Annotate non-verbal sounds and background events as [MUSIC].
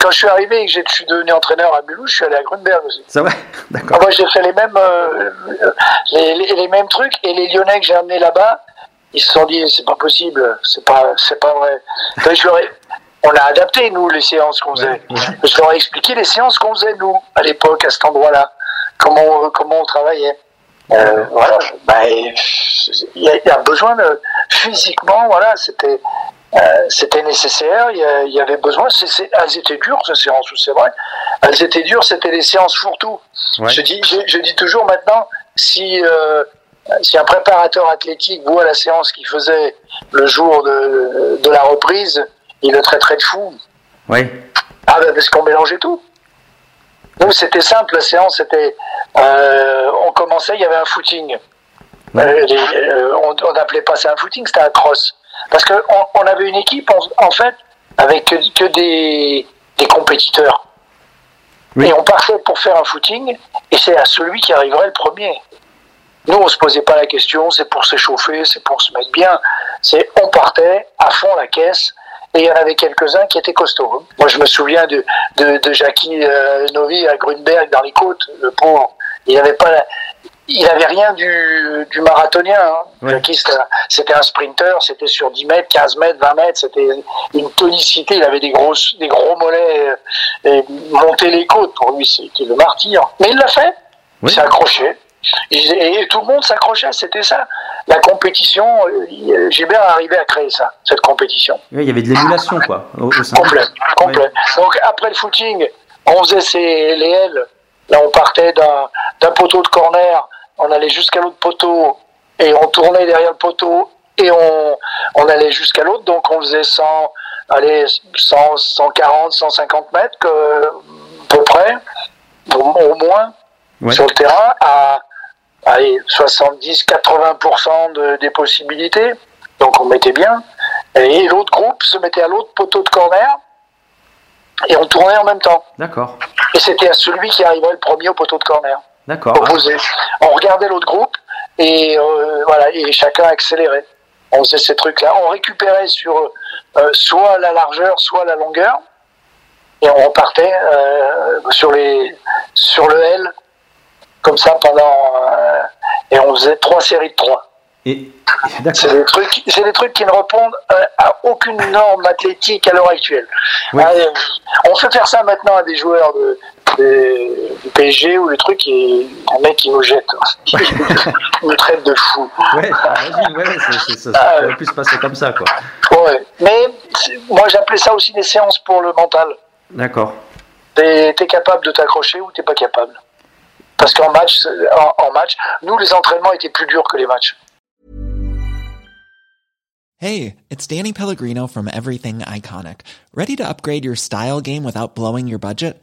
Quand je suis arrivé et que je suis devenu entraîneur à Mulhouse, je suis allé à Grunberg aussi. Ça va [LAUGHS] D'accord. Moi, j'ai fait les mêmes, euh, les, les- les mêmes trucs et les Lyonnais que j'ai amenés là-bas, ils se sont dit c'est pas possible, c'est pas, c'est pas vrai. Donc, je leur ai- on a adapté nous les séances qu'on faisait. Je leur ai expliqué les séances qu'on faisait nous à l'époque à cet endroit-là, comment on- comment on travaillait. Euh, voilà, bah, il y, y a besoin de physiquement, voilà, c'était euh, c'était nécessaire, il y, avait besoin. Elles étaient dures ces séances, c'est vrai. Elles étaient dures, c'était des séances fourre-tout. Ouais. Je dis, je, je dis toujours maintenant, si euh, si un préparateur athlétique voit la séance qu'il faisait le jour de, de la reprise, il le traiterait de fou. Ouais. Ah ben parce qu'on mélangeait tout. Nous c'était simple, la séance c'était, euh, on commençait, il y avait un footing. Les- on on n'appelait pas ça un footing, c'était un cross. Parce qu'on on avait une équipe en, en fait avec que, que des, des compétiteurs. Oui. Et on partait pour faire un footing et c'est à celui qui arriverait le premier. Nous, on se posait pas la question, c'est pour s'échauffer, c'est pour se mettre bien. C'est on partait à fond la caisse et il y en avait quelques-uns qui étaient costauds. hein. Moi, je me souviens de, de, de Jackie euh, Novi à Grunberg dans les côtes, le pauvre. Il avait pas, la- il avait rien du, du marathonien. hein. Ouais. Jackie, c'était un- sprinter, c'était sur 10 mètres, 15 mètres, 20 mètres, c'était une tonicité. Il avait des grosses, des gros mollets euh, et monter les côtes pour lui, c'était le martyr. Mais il l'a fait. Oui. Il s'est accroché. Et, et tout le monde s'accrochait, c'était ça. La compétition, euh, il- euh, Gilbert arrivait à créer ça, cette compétition. Il y avait de l'émulation, quoi. Au. Complet, complet. Donc après le footing, on faisait ces, les L. Là, on partait d'un d'un poteau de corner, on allait jusqu'à l'autre poteau et on tournait derrière le poteau et on, on allait jusqu'à l'autre. Donc on faisait 100, allez, 100, 140, 150 mètres, que, à peu près, au, au moins, Ouais. sur le terrain, à allez, 70-80% de, des possibilités. Donc on mettait bien. Et l'autre groupe se mettait à l'autre poteau de corner et on tournait en même temps. D'accord. Et c'était à celui qui arrivait le premier au poteau de corner, D'accord. On regardait l'autre groupe et euh, voilà, et chacun accélérait. On faisait ces trucs-là. On récupérait sur euh, soit la largeur, soit la longueur, et on repartait euh, sur les sur le L comme ça pendant et on faisait trois séries de trois. Et C'est des trucs, c'est des trucs qui ne répondent à aucune norme athlétique à l'heure actuelle. Oui. Ah, on fait faire ça maintenant à des joueurs de, de- du PSG ou des trucs et un mec qui nous jette, [LAUGHS] il nous traite de fou. Ouais, ça, Ah, ça aurait pu se passer comme ça, quoi. Ouais. Mais moi j'appelais ça aussi des séances pour le mental. D'accord. T'es es capable de t'accrocher ou t'es pas capable. Parce qu'en match, en match, nous les entraînements étaient plus durs que les matchs. Hey, it's Danny Pellegrino from Everything Iconic. Ready to upgrade your style game without blowing your budget?